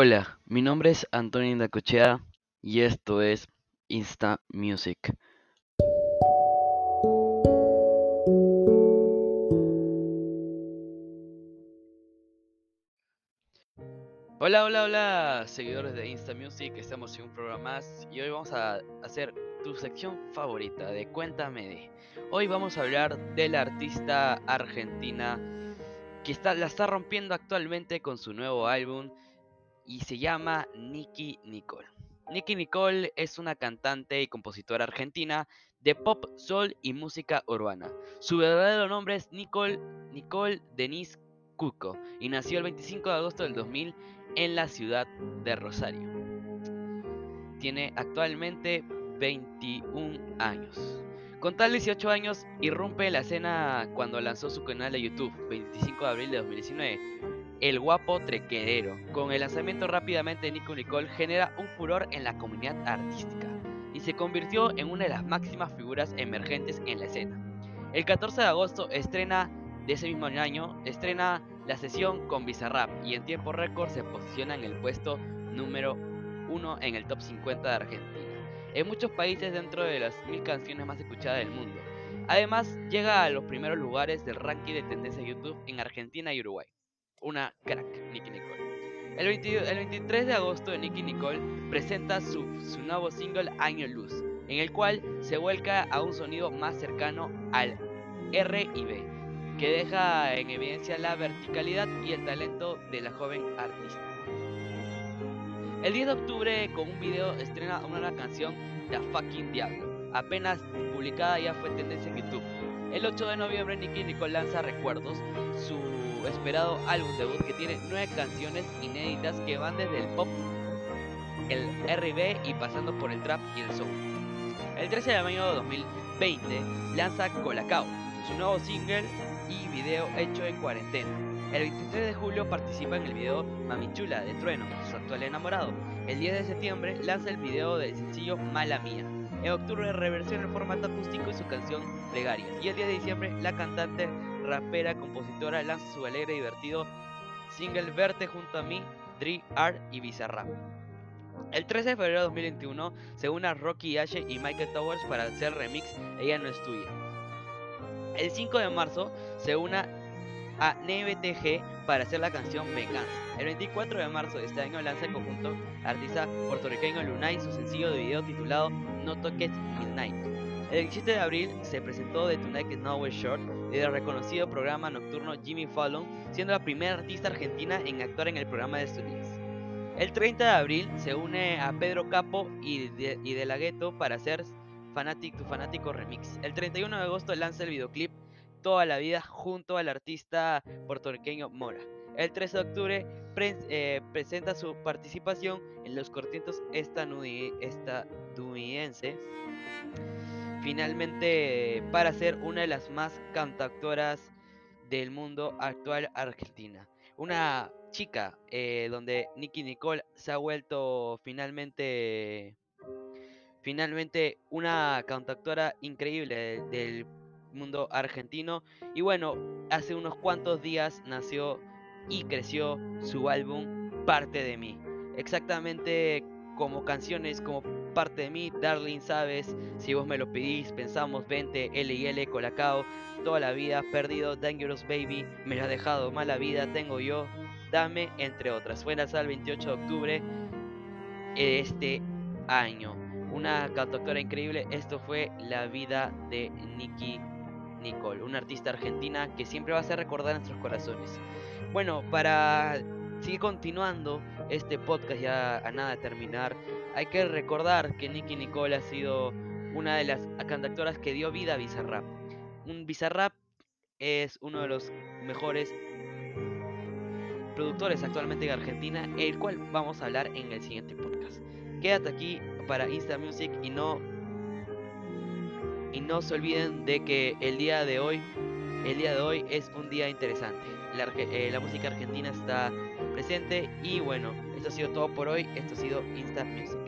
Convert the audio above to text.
Hola, mi nombre es Antonio Indacochea y esto es Insta Music. Hola, hola, hola, seguidores de Insta Music, estamos en un programa más y hoy vamos a hacer tu sección favorita de Cuéntame de. Hoy vamos a hablar de la artista argentina que está, la está rompiendo actualmente con su nuevo álbum y se llama Nicky Nicole. Nicky Nicole es una cantante y compositora argentina de pop, soul y música urbana. Su verdadero nombre es Nicole, Nicole Denise Cuco y nació el 25 de agosto del 2000 en la ciudad de Rosario. Tiene actualmente 21 años. Con tal 18 años, irrumpe en la escena cuando lanzó su canal de YouTube, 25 de abril de 2019 el guapo trequerero. Con el lanzamiento rápidamente de Nico Nicole genera un furor en la comunidad artística y se convirtió en una de las máximas figuras emergentes en la escena. El 14 de agosto estrena de ese mismo año, estrena la sesión con Bizarrap y en tiempo récord se posiciona en el puesto número 1 en el top 50 de Argentina. En muchos países dentro de las mil canciones más escuchadas del mundo. Además, llega a los primeros lugares del ranking de tendencia YouTube en Argentina y Uruguay una crack, Nicky Nicole. El, 23 de agosto, Nicky Nicole presenta su, su nuevo single Año Luz, en el cual se vuelca a un sonido más cercano al R y B, que deja en evidencia la verticalidad y el talento de la joven artista. El 10 de octubre, con un video, estrena una nueva canción, The Fucking Diablo. Apenas publicada ya fue tendencia en YouTube. El 8 de noviembre, Nicky Nicole lanza Recuerdos, su esperado álbum debut que tiene nueve canciones inéditas que van desde el pop, el RB y pasando por el trap y el soul. El 13 de mayo de 2020 lanza Colacao, su nuevo single y video hecho en cuarentena. El 23 de julio participa en el video Mami Chula de Trueno, su actual enamorado. El 10 de septiembre lanza el video del sencillo Mala Mía. En octubre reversiona el formato acústico y su canción Plegarias. Y el 10 de diciembre la cantante rapera, compositora, lanza su alegre y divertido single Verte junto a mí, Dre Art y Bizarrap. El 13 de febrero de 2021 se une a Rocky Ashe y Michael Towers para hacer remix Ella no es tuya. El 5 de marzo se une a NBTG para hacer la canción Venganza. El 24 de marzo de este año lanza el conjunto artista puertorriqueño Lunay su sencillo de video titulado No Toques Midnight. El 17 de abril se presentó The Tonight Is Nowhere Short del reconocido programa nocturno Jimmy Fallon, siendo la primera artista argentina en actuar en el programa de estudios. El 30 de abril se une a Pedro Capo y de, y la Ghetto para hacer Fanatic, tu fanático remix. El 31 de agosto lanza el videoclip Toda la vida junto al artista puertorriqueño Mora. El 13 de octubre eh, presenta su participación en los cortientos estadounidenses finalmente para ser una de las más cantautoras del mundo actual argentina. Una chica eh, donde Nicky Nicole se ha vuelto finalmente finalmente una cantautora increíble del, mundo argentino y bueno hace unos cuantos días nació y creció su álbum Parte de mí exactamente como canciones como parte de mí, Darling, sabes, si vos me lo pedís, pensamos, 20, L y L, Colacao, toda la vida, perdido, Dangerous Baby, me lo has dejado, mala vida, tengo yo, dame, entre otras. Fue lanzada el 28 de octubre de este año. Una cantautora increíble, esto fue la vida de Nicky Nicole, una artista argentina que siempre va a ser recordada en nuestros corazones. Bueno, para seguir continuando este podcast ya a nada de terminar, hay que recordar que Nicky Nicole ha sido una de las cantautoras que dio vida a Bizarrap. Un Bizarrap es uno de los mejores productores actualmente en Argentina, el cual vamos a hablar en el siguiente podcast. Quédate aquí para Insta Music y no y no se olviden de que el día de hoy el día de hoy es un día interesante. La, eh, la música argentina está presente y bueno, esto ha sido todo por hoy. Esto ha sido Insta Music.